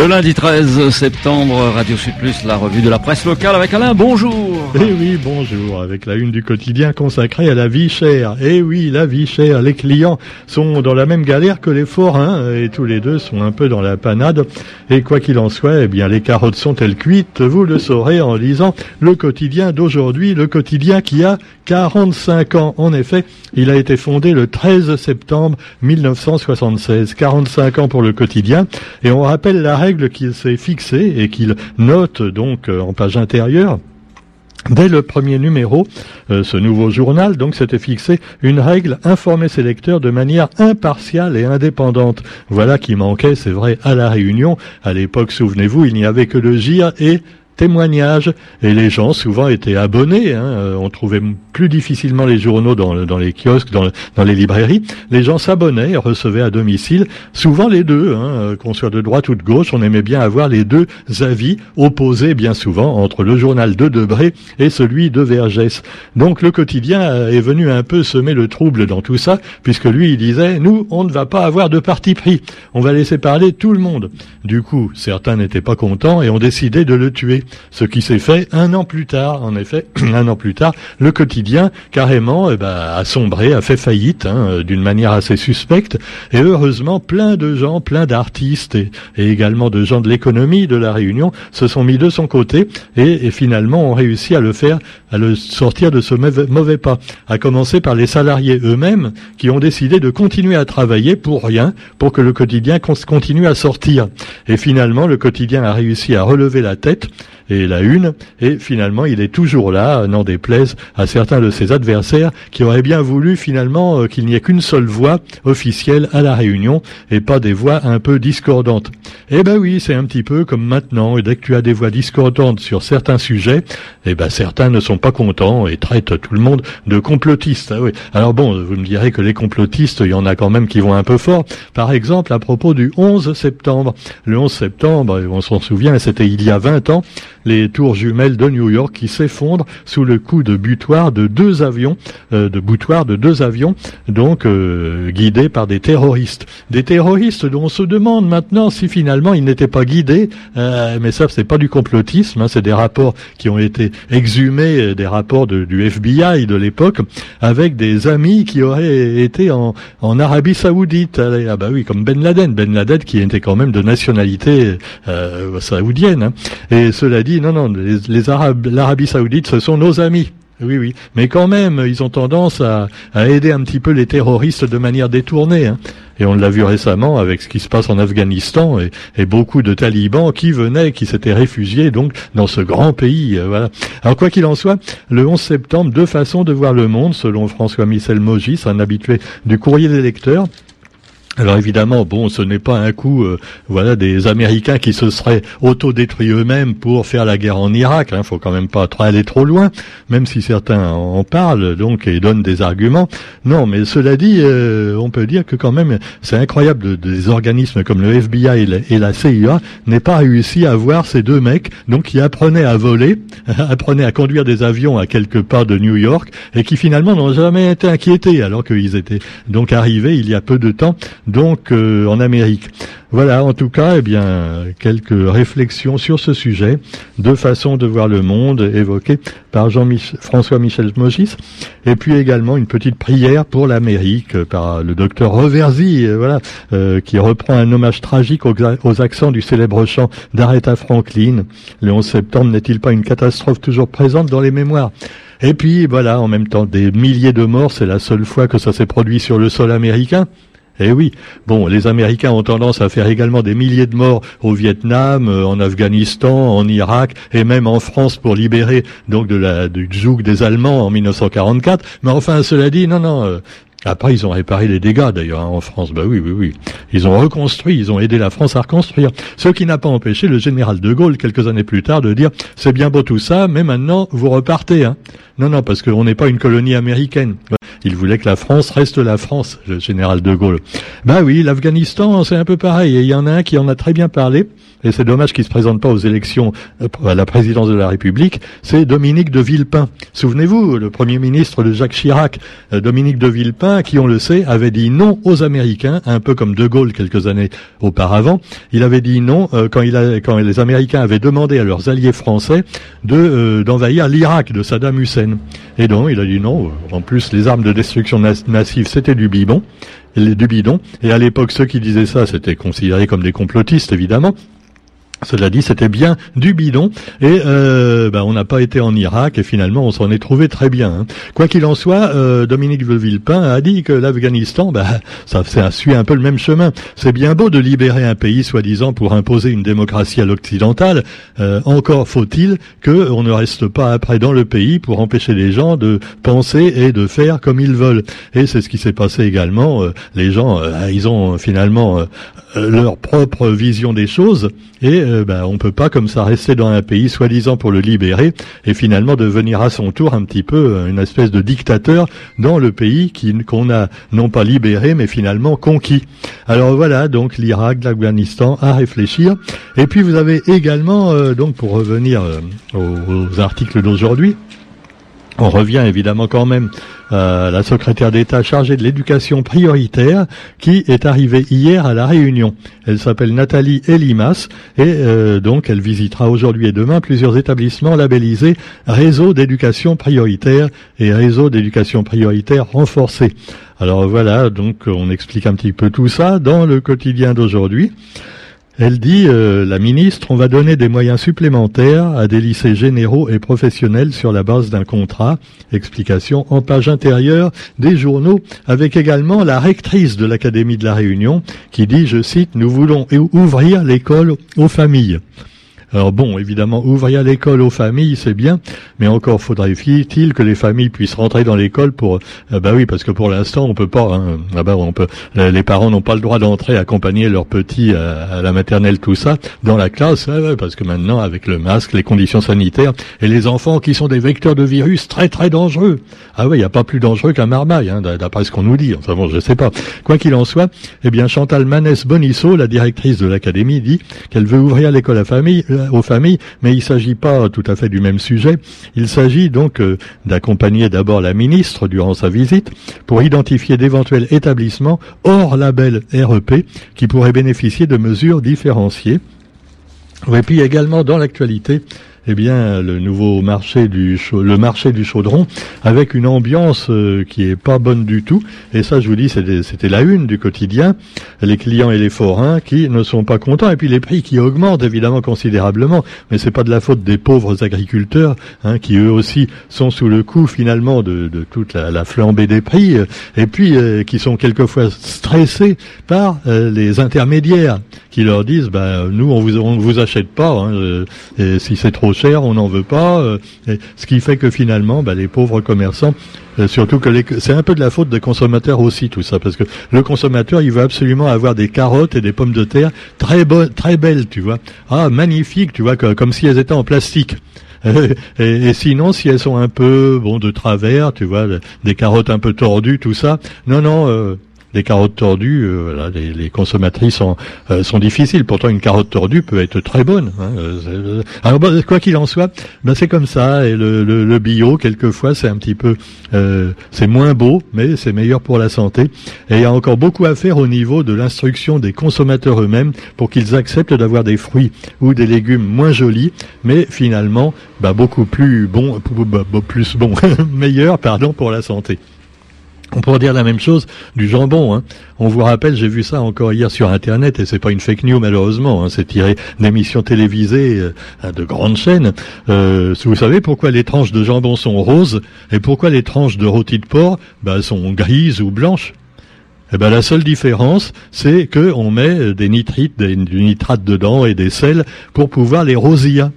Le lundi 13 septembre, Radio Sud Plus, la revue de la presse locale avec Alain, bonjour Eh oui, bonjour, avec la une du quotidien consacrée à la vie chère. Eh oui, la vie chère, les clients sont dans la même galère que les forains, et tous les deux sont un peu dans la panade. Et quoi qu'il en soit, eh bien, les carottes sont-elles cuites? Vous le saurez en lisant le quotidien d'aujourd'hui, le quotidien qui a 45 ans. En effet, il a été fondé le 13 septembre 1976. 45 ans pour le quotidien. Et on rappelle la règle qu'il s'est fixée et qu'il note donc euh, en page intérieure. Dès le premier numéro, euh, ce nouveau journal donc s'était fixé une règle informer ses lecteurs de manière impartiale et indépendante. Voilà qui manquait, c'est vrai, à la Réunion. À l'époque, souvenez-vous, il n'y avait que le GIR et témoignages. Et les gens souvent étaient abonnés. Hein. Euh, on trouvait plus difficilement les journaux dans, les kiosques, dans, les librairies. Les gens s'abonnaient, recevaient à domicile, souvent les deux, hein, euh, qu'on soit de droite ou de gauche. On aimait bien avoir les deux avis opposés bien souvent entre le journal de Debré et celui de Vergès. Donc le quotidien euh, est venu un peu semer le trouble dans tout ça, puisque lui il disait nous on ne va pas avoir de parti pris, on va laisser parler tout le monde. Du coup certains n'étaient pas contents et ont décidé de le tuer. Ce qui s'est fait un an plus tard, en effet, un an plus tard, le quotidien carrément eh ben, a sombré, a fait faillite hein, d'une manière assez suspecte. Et heureusement, plein de gens, plein d'artistes et, également de gens de l'économie de la Réunion se sont mis de son côté et, finalement ont réussi à le faire, à le sortir de ce mauvais, pas. À commencer par les salariés eux-mêmes qui ont décidé de continuer à travailler pour rien, pour que le quotidien continue à sortir. Et finalement, le quotidien a réussi à relever la tête et la une, et finalement il est toujours là, n'en déplaise à certains de ses adversaires qui auraient bien voulu finalement euh, qu'il n'y ait qu'une seule voix officielle à la réunion et pas des voix un peu discordantes. Eh ben oui, c'est un petit peu comme maintenant, et dès que tu as des voix discordantes sur certains sujets, eh ben certains ne sont pas contents et traitent tout le monde de complotistes. Ah oui. Alors bon, vous me direz que les complotistes, il y en a quand même qui vont un peu fort. Par exemple, à propos du 11 septembre. Le 11 septembre, on s'en souvient, c'était il y a 20 ans, les tours jumelles de New York qui s'effondrent sous le coup de butoir de deux avions, euh, de boutoir de deux avions, donc euh, guidés par des terroristes. Des terroristes dont on se demande maintenant si finalement ils n'étaient pas guidés, euh, mais ça c'est pas du complotisme, hein, c'est des rapports qui ont été exhumés, des rapports du FBI de l'époque, avec des amis qui auraient été en, en Arabie Saoudite. Ah bah oui, comme Ben Laden, Ben Laden qui était quand même de nationalité saoudienne. Hein. Et cela dit non, non, les, Arabes, l'Arabie Saoudite, ce sont nos amis. Oui, oui. Mais quand même, ils ont tendance à, aider un petit peu les terroristes de manière détournée. Hein. Et on l'a vu récemment avec ce qui se passe en Afghanistan et, beaucoup de talibans qui venaient, qui s'étaient réfugiés donc dans ce grand pays. Euh, voilà. Alors quoi qu'il en soit, le 11 septembre, deux façons de voir le monde, selon François Michel Mogis, un habitué du courrier des lecteurs. Alors évidemment, bon, ce n'est pas un coup, euh, voilà, des Américains qui se seraient autodétruits eux-mêmes pour faire la guerre en Irak. Il hein, faut quand même pas aller trop loin, même si certains en parlent donc et donnent des arguments. Non, mais cela dit, euh, on peut dire que quand même, c'est incroyable de, des organismes comme le FBI et la, CIA n'aient pas réussi à voir ces deux mecs, donc qui apprenaient à voler, apprenaient à conduire des avions à quelque part de New York et qui finalement n'ont jamais été inquiétés alors qu'ils étaient donc arrivés il y a peu de temps donc euh, en Amérique. Voilà, en tout cas, eh bien, quelques réflexions sur ce sujet, deux façons de voir le monde évoquées par Jean-François Michel Mogis, et puis également une petite prière pour l'Amérique par le docteur Reversy, euh, voilà, euh, qui reprend un hommage tragique aux, aux accents du célèbre chant d'Aretha Franklin. Le 11 septembre n'est-il pas une catastrophe toujours présente dans les mémoires? Et puis voilà, en même temps, des milliers de morts, c'est la seule fois que ça s'est produit sur le sol américain. Eh oui. Bon, les Américains ont tendance à faire également des milliers de morts au Vietnam, euh, en Afghanistan, en Irak et même en France pour libérer donc de la du joug des Allemands en 1944. Mais enfin, cela dit, non, non. Euh, après, ils ont réparé les dégâts d'ailleurs hein, en France. Bah oui, oui, oui. Ils ont reconstruit, ils ont aidé la France à reconstruire. Ce qui n'a pas empêché le général de Gaulle, quelques années plus tard, de dire c'est bien beau tout ça, mais maintenant vous repartez. Hein. Non, non, parce qu'on n'est pas une colonie américaine. Il voulait que la France reste la France, le général de Gaulle. Bah oui, l'Afghanistan, c'est un peu pareil. Et il y en a un qui en a très bien parlé et c'est dommage qu'il se présente pas aux élections euh, à la présidence de la République, c'est Dominique de Villepin. Souvenez-vous, le premier ministre de Jacques Chirac, euh, Dominique de Villepin, qui on le sait, avait dit non aux Américains, un peu comme De Gaulle quelques années auparavant. Il avait dit non euh, quand les Américains avaient demandé à leurs alliés français de d'envahir l'Irak de Saddam Hussein. Et donc il a dit non. En plus, les armes de destruction massive, c'était du bidon. Du bidon. Et à l'époque, ceux qui disaient ça, c'était considéré comme des complotistes, évidemment. Cela dit, c'était bien du bidon et euh, ben, on n'a pas été en Irak et finalement on s'en est trouvé très bien. Hein. Quoi qu'il en soit, euh, Dominique Villepin a dit que l'Afghanistan, ben, ça, suit un peu le même chemin. C'est bien beau de libérer un pays soi-disant pour imposer une démocratie à l'occidentale. Euh, encore faut-il qu'on ne reste pas après dans le pays pour empêcher les gens de penser et de faire comme ils veulent. Et c'est ce qui s'est passé également. Euh, les gens, ils ont finalement leur propre vision des choses et euh, ben, on peut pas comme ça rester dans un pays soi-disant pour le libérer et finalement devenir à son tour un petit peu euh, une espèce de dictateur dans le pays qu'on a non pas libéré mais finalement conquis. Alors voilà donc l'Irak, l'Afghanistan à réfléchir. Et puis vous avez également euh, donc pour revenir aux articles d'aujourd'hui, on revient évidemment quand même à la secrétaire d'État chargée de l'éducation prioritaire qui est arrivée hier à la Réunion. Elle s'appelle Nathalie Elimas et euh, donc elle visitera aujourd'hui et demain plusieurs établissements labellisés réseau d'éducation prioritaire et réseau d'éducation prioritaire renforcé. Alors voilà, donc on explique un petit peu tout ça dans le quotidien d'aujourd'hui. Elle dit, euh, la ministre, on va donner des moyens supplémentaires à des lycées généraux et professionnels sur la base d'un contrat. Explication en page intérieure des journaux, avec également la rectrice de l'Académie de la Réunion qui dit, je cite, nous voulons ouvrir l'école aux familles. Alors bon, évidemment, ouvrir l'école aux familles, c'est bien, mais encore faudrait-il que les familles puissent rentrer dans l'école pour... Euh, bah oui, parce que pour l'instant, on peut pas. Hein, ah bah, on peut. Les parents n'ont pas le droit d'entrer, accompagner leurs petits à, la maternelle, tout ça, dans la classe, parce que maintenant, avec le masque, les conditions sanitaires, et les enfants qui sont des vecteurs de virus très très dangereux. Ah oui, il n'y a pas plus dangereux qu'un marmaille, hein, d'après ce qu'on nous dit. Enfin bon, je sais pas. Quoi qu'il en soit, eh bien Chantal Manès Bonisso, la directrice de l'académie, dit qu'elle veut ouvrir l'école à famille aux familles, mais il ne s'agit pas tout à fait du même sujet. Il s'agit donc euh, d'accompagner d'abord la ministre durant sa visite pour identifier d'éventuels établissements hors label REP qui pourraient bénéficier de mesures différenciées. Et puis également dans l'actualité, eh bien, le nouveau marché du le marché du chaudron avec une ambiance euh, qui est pas bonne du tout. Et ça, je vous dis, c'était la une du quotidien. Les clients et les forains qui ne sont pas contents. Et puis les prix qui augmentent évidemment considérablement. Mais c'est pas de la faute des pauvres agriculteurs hein, qui eux aussi sont sous le coup finalement de, toute la, flambée des prix. Et puis euh, qui sont quelquefois stressés par euh, les intermédiaires qui leur disent, bah, nous on vous on vous achète pas. Hein, et si c'est trop cher, on n'en veut pas. Euh, ce qui fait que finalement, bah, les pauvres commerçants, euh, surtout que c'est un peu de la faute des consommateurs aussi tout ça, parce que le consommateur, il veut absolument avoir des carottes et des pommes de terre très bonnes, très belles, tu vois. Ah, magnifiques, tu vois, comme si elles étaient en plastique. Et, sinon, si elles sont un peu bon de travers, tu vois, des carottes un peu tordues, tout ça, non, non, euh, les carottes tordues, euh, les, consommatrices sont, euh, sont difficiles. Pourtant, une carotte tordue peut être très bonne. Hein. Euh, alors, quoi qu'il en soit, ben, c'est comme ça. Et le, le, bio, quelquefois, c'est un petit peu, c'est moins beau, mais c'est meilleur pour la santé. Et il y a encore beaucoup à faire au niveau de l'instruction des consommateurs eux-mêmes pour qu'ils acceptent d'avoir des fruits ou des légumes moins jolis, mais finalement, ben, beaucoup plus bons, plus bons, meilleurs, pardon, pour la santé. On pourrait dire la même chose du jambon. Hein. On vous rappelle, j'ai vu ça encore hier sur Internet, et c'est pas une fake news malheureusement, hein, c'est tiré d'émissions télévisées euh, de grandes chaînes. Euh, vous savez pourquoi les tranches de jambon sont roses et pourquoi les tranches de rôti de porc bah, sont grises ou blanches? Eh ben, la seule différence, c'est qu'on met des nitrites, des, du nitrate dedans et des sels pour pouvoir les rosir.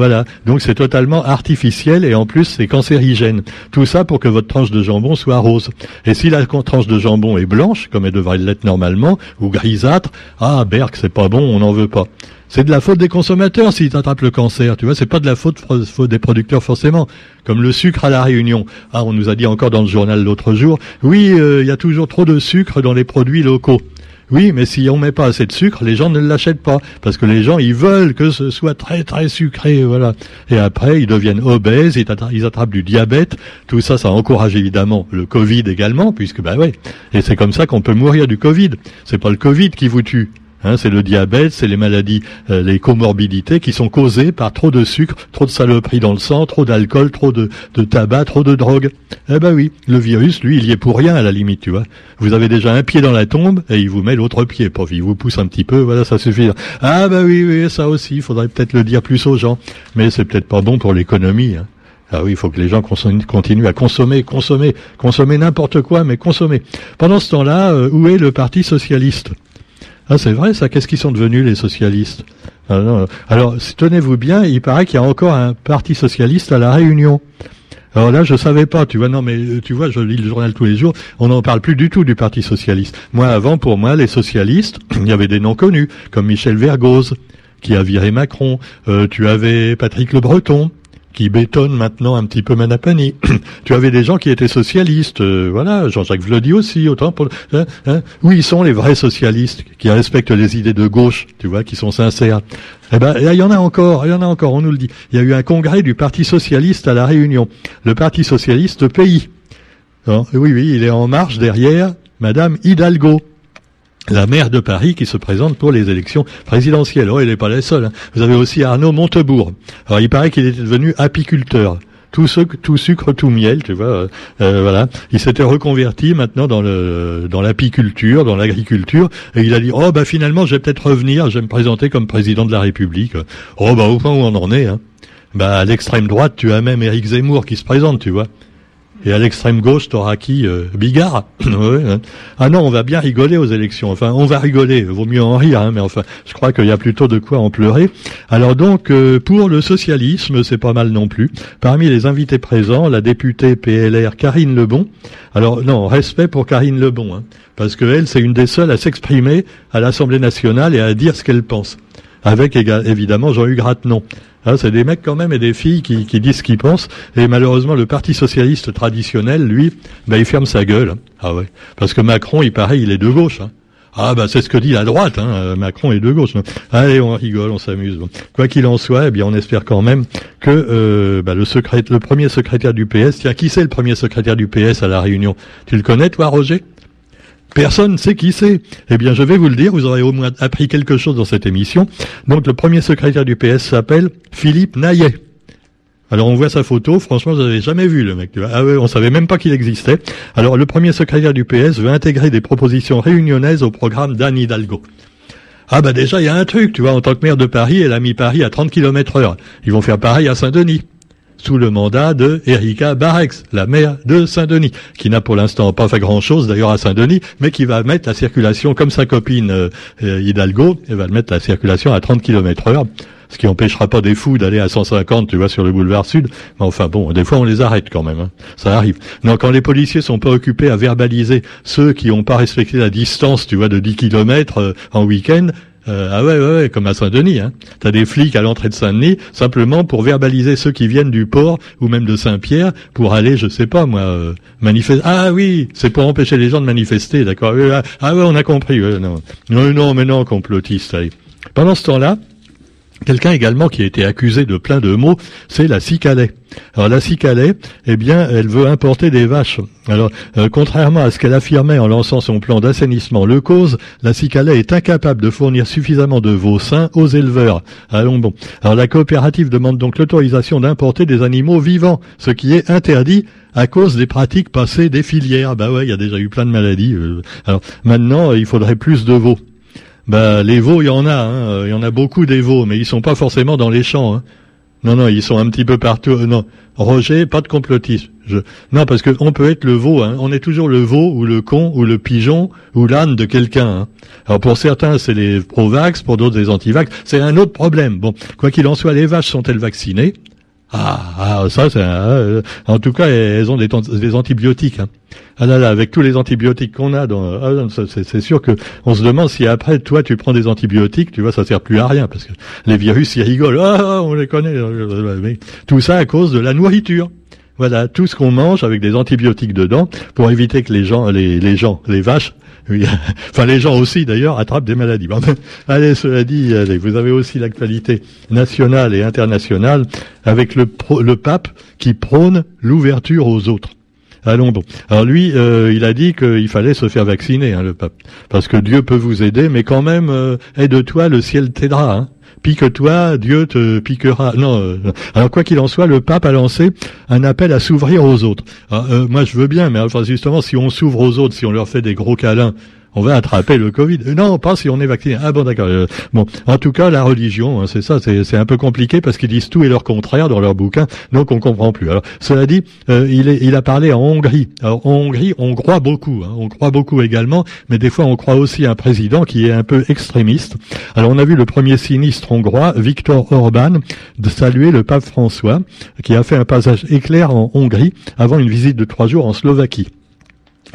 Voilà. Donc c'est totalement artificiel et en plus c'est cancérigène. Tout ça pour que votre tranche de jambon soit rose. Et si la tranche de jambon est blanche, comme elle devrait l'être normalement, ou grisâtre, ah Berk, c'est pas bon, on n'en veut pas. C'est de la faute des consommateurs s'ils attrapent le cancer, tu vois, c'est pas de la faute, des producteurs forcément. Comme le sucre à la Réunion. Ah, on nous a dit encore dans le journal l'autre jour, oui, euh, il y a toujours trop de sucre dans les produits locaux. Oui, mais si on met pas assez de sucre, les gens ne l'achètent pas parce que les gens ils veulent que ce soit très très sucré, voilà. Et après ils deviennent obèses, ils attrapent, du diabète. Tout ça, ça encourage évidemment le Covid également, puisque bah ouais. Et c'est comme ça qu'on peut mourir du Covid. C'est pas le Covid qui vous tue, Hein, c'est le diabète, c'est les maladies, euh, les comorbidités qui sont causées par trop de sucre, trop de saloperie dans le sang, trop d'alcool, trop de, tabac, trop de drogue. Eh ben oui, le virus, lui, il y est pour rien à la limite, tu vois. Vous avez déjà un pied dans la tombe et il vous met l'autre pied, pauvre. Il vous pousse un petit peu, voilà, ça suffit. Ah ben oui, oui, ça aussi, il faudrait peut-être le dire plus aux gens. Mais c'est peut-être pas bon pour l'économie. Hein. Ah oui, il faut que les gens continuent à consommer, consommer, consommer n'importe quoi, mais consommer. Pendant ce temps-là, euh, où est le Parti socialiste? Ah, c'est vrai ça. Qu'est-ce qu'ils sont devenus les socialistes? Ah, Alors, tenez-vous bien, il paraît qu'il y a encore un parti socialiste à la Réunion. Alors là, je savais pas, tu vois, non, mais euh, tu vois, je lis le journal tous les jours, on n'en parle plus du tout du Parti Socialiste. Moi, avant, pour moi, les socialistes, il y avait des noms connus, comme Michel Vergoz, qui a viré Macron, euh, tu avais Patrick Le Breton, qui bétonne maintenant un petit peu Manapani. tu avais des gens qui étaient socialistes, euh, voilà, Jean-Jacques Vlody aussi, autant pour... Hein, hein. Où ils sont les vrais socialistes qui respectent les idées de gauche, tu vois, qui sont sincères Eh ben, il y en a encore, il y en a encore, on nous le dit. Il y a eu un congrès du Parti socialiste à la Réunion, le Parti socialiste pays. oui, oui, il est en marche derrière Madame Hidalgo la maire de Paris qui se présente pour les élections présidentielles. Oh, elle n'est pas la seule. Hein. Vous avez aussi Arnaud Montebourg. Alors, il paraît qu'il était devenu apiculteur. Tout, tout sucre, tout miel, tu vois. Euh, euh, voilà. Il s'était reconverti maintenant dans le dans l'apiculture, dans l'agriculture, et il a dit oh bah finalement je vais peut-être revenir, je vais me présenter comme président de la République. Oh bah au point où on en est. Hein. Bah à l'extrême droite, tu as même Éric Zemmour qui se présente, tu vois. Et à l'extrême gauche, t'auras qui euh, Bigard. Ah non, on va bien rigoler aux élections. Enfin, on va rigoler. Vaut mieux en rire, hein, mais enfin, je crois qu'il y a plutôt de quoi en pleurer. Alors donc, euh, pour le socialisme, c'est pas mal non plus. Parmi les invités présents, la députée PLR Karine Lebon. Alors non, respect pour Karine Lebon, hein, parce que elle, c'est une des seules à s'exprimer à l'Assemblée nationale et à dire ce qu'elle pense. Avec évidemment Jean-Hugues Rattenon. Ah, c'est des mecs quand même et des filles qui, disent ce qu'ils pensent. Et malheureusement, le Parti socialiste traditionnel, lui, ben, il ferme sa gueule. Ah ouais. Parce que Macron, il paraît, il est de gauche. Hein. Ah bah c'est ce que dit la droite, hein. Macron est de gauche. Allez, on rigole, on s'amuse. Quoi qu'il en soit, eh bien on espère quand même que euh, bah, le, le premier secrétaire du PS, tiens, qui c'est le premier secrétaire du PS à la Réunion? Tu le connais toi, Roger? Personne ne sait qui c'est. Eh bien, je vais vous le dire, vous aurez au moins appris quelque chose dans cette émission. Donc, le premier secrétaire du PS s'appelle Philippe Naillet. Alors, on voit sa photo, franchement, je n'avais jamais vu le mec. Ah ouais, on savait même pas qu'il existait. Alors, le premier secrétaire du PS veut intégrer des propositions réunionnaises au programme d'Anne Hidalgo. Ah bah déjà, il y a un truc, tu vois, en tant que maire de Paris, elle a mis Paris à 30 km heure. Ils vont faire pareil à Saint-Denis sous le mandat de Erika Barex, la maire de Saint-Denis, qui n'a pour l'instant pas fait grand-chose d'ailleurs à Saint-Denis, mais qui va mettre la circulation, comme sa copine euh, euh, Hidalgo, elle va mettre la circulation à 30 km heure, ce qui empêchera pas des fous d'aller à 150, tu vois, sur le boulevard Sud. Mais enfin bon, des fois on les arrête quand même, hein. ça arrive. Non, quand les policiers sont pas occupés à verbaliser ceux qui n'ont pas respecté la distance, tu vois, de 10 km euh, en week-end, euh, ah ouais, ouais, comme à Saint-Denis. Hein. T'as des flics à l'entrée de Saint-Denis simplement pour verbaliser ceux qui viennent du port ou même de Saint-Pierre pour aller, je sais pas moi, euh, manifester. Ah oui, c'est pour empêcher les gens de manifester, d'accord. Ah, ah ouais, on a compris. non. non, non, mais non, complotiste. Allez. Pendant ce temps-là, Quelqu'un également qui a été accusé de plein de mots, c'est la Cicalais. Alors la Cicalais, eh bien, elle veut importer des vaches. Alors, euh, contrairement à ce qu'elle affirmait en lançant son plan d'assainissement le cause, la Cicalais est incapable de fournir suffisamment de veaux sains aux éleveurs. Allons bon. Alors la coopérative demande donc l'autorisation d'importer des animaux vivants, ce qui est interdit à cause des pratiques passées des filières. Bah ouais, il y a déjà eu plein de maladies. Euh. Alors maintenant, il faudrait plus de veaux. Bah, les veaux, il y en a, hein. il y en a beaucoup des veaux, mais ils sont pas forcément dans les champs. Hein. Non, non, ils sont un petit peu partout. Euh, non, Roger, pas de complotisme. Non, parce que on peut être le veau. Hein. On est toujours le veau ou le con ou le pigeon ou l'âne de quelqu'un. Alors pour certains, c'est les pro-vax, pour d'autres, les anti-vax. C'est un autre problème. Bon, quoi qu'il en soit, les vaches sont-elles vaccinées? Ah, ah, ça, c'est euh, en tout cas, elles ont des, antibiotiques. Hein. Ah là là, avec tous les antibiotiques qu'on a, dans, ah, c'est sûr que on se demande si après toi tu prends des antibiotiques, tu vois, ça sert plus à rien parce que les virus ils rigolent. Ah, on les connaît. Tout ça à cause de la nourriture. Voilà, tout ce qu'on mange avec des antibiotiques dedans pour éviter que les gens, les gens, les vaches enfin les gens aussi d'ailleurs attrapent des maladies. allez, cela dit, allez, vous avez aussi l'actualité nationale et internationale avec le, le pape qui prône l'ouverture aux autres. Allons bon. Alors lui, euh, il a dit qu'il fallait se faire vacciner, hein, le pape, parce que Dieu peut vous aider, mais quand même, euh, aide-toi, le ciel t'aidera. Hein pique-toi, Dieu te piquera. Non. Euh, alors quoi qu'il en soit, le pape a lancé un appel à s'ouvrir aux autres. Ah, euh, moi, je veux bien, mais enfin justement, si on s'ouvre aux autres, si on leur fait des gros câlins, on va attraper le Covid. Euh, non, pas si on est vacciné. Ah bon, d'accord. Euh, bon, en tout cas, la religion, hein, c'est ça, c'est un peu compliqué parce qu'ils disent tout et leur contraire dans leur bouquin, donc on comprend plus. Alors, cela dit, euh, il, a parlé en Hongrie. Alors, en Hongrie, on croit beaucoup, hein, on croit beaucoup également, mais des fois, on croit aussi un président qui est un peu extrémiste. Alors, on a vu le premier sinistre hongrois, Viktor Orban, de saluer le pape François, qui a fait un passage éclair en Hongrie avant une visite de trois jours en Slovaquie.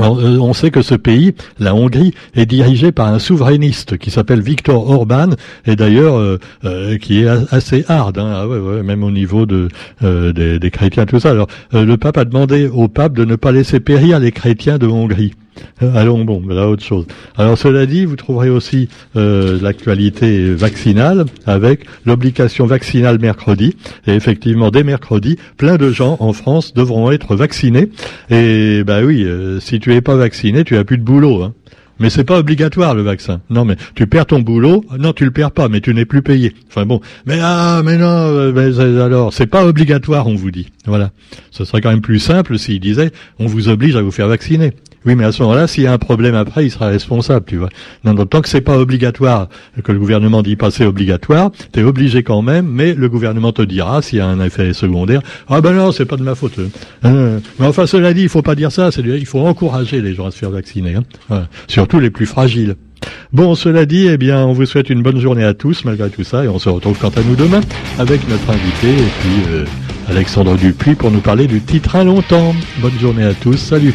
Euh, on sait que ce pays, la Hongrie, est dirigé par un souverainiste qui s'appelle Viktor Orban, et d'ailleurs euh, euh, qui est assez hard, hein, ah même au niveau de, des, des, chrétiens, tout ça. Alors, le pape a demandé au pape de ne pas laisser périr les chrétiens de Hongrie. Euh, allons bon, là autre chose. Alors cela dit, vous trouverez aussi euh, l'actualité vaccinale avec l'obligation vaccinale mercredi. Et effectivement, dès mercredi, plein de gens en France devront être vaccinés. Et bah oui, euh, si tu es pas vacciné, tu as plus de boulot. Hein. Mais c'est pas obligatoire le vaccin. Non, mais tu perds ton boulot. Non, tu le perds pas, mais tu n'es plus payé. Enfin bon, mais ah, mais non, mais alors c'est pas obligatoire, on vous dit. Voilà. Ce serait quand même plus simple s'il disait, on vous oblige à vous faire vacciner. Oui, mais à ce moment-là, s'il y a un problème après, il sera responsable, tu vois. Non, tant que c'est pas obligatoire, que le gouvernement dit pas c'est obligatoire, tu es obligé quand même, mais le gouvernement te dira s'il y a un effet secondaire. Ah ben non, c'est pas de ma faute. Hein. mais enfin, cela dit, il faut pas dire ça. C'est il faut encourager les gens à se faire vacciner, hein. surtout les plus fragiles. Bon, cela dit, eh bien, on vous souhaite une bonne journée à tous malgré tout ça, et on se retrouve quant à nous demain avec notre invité et puis euh, Alexandre Dupuis pour nous parler du titre à longtemps. Bonne journée à tous, salut.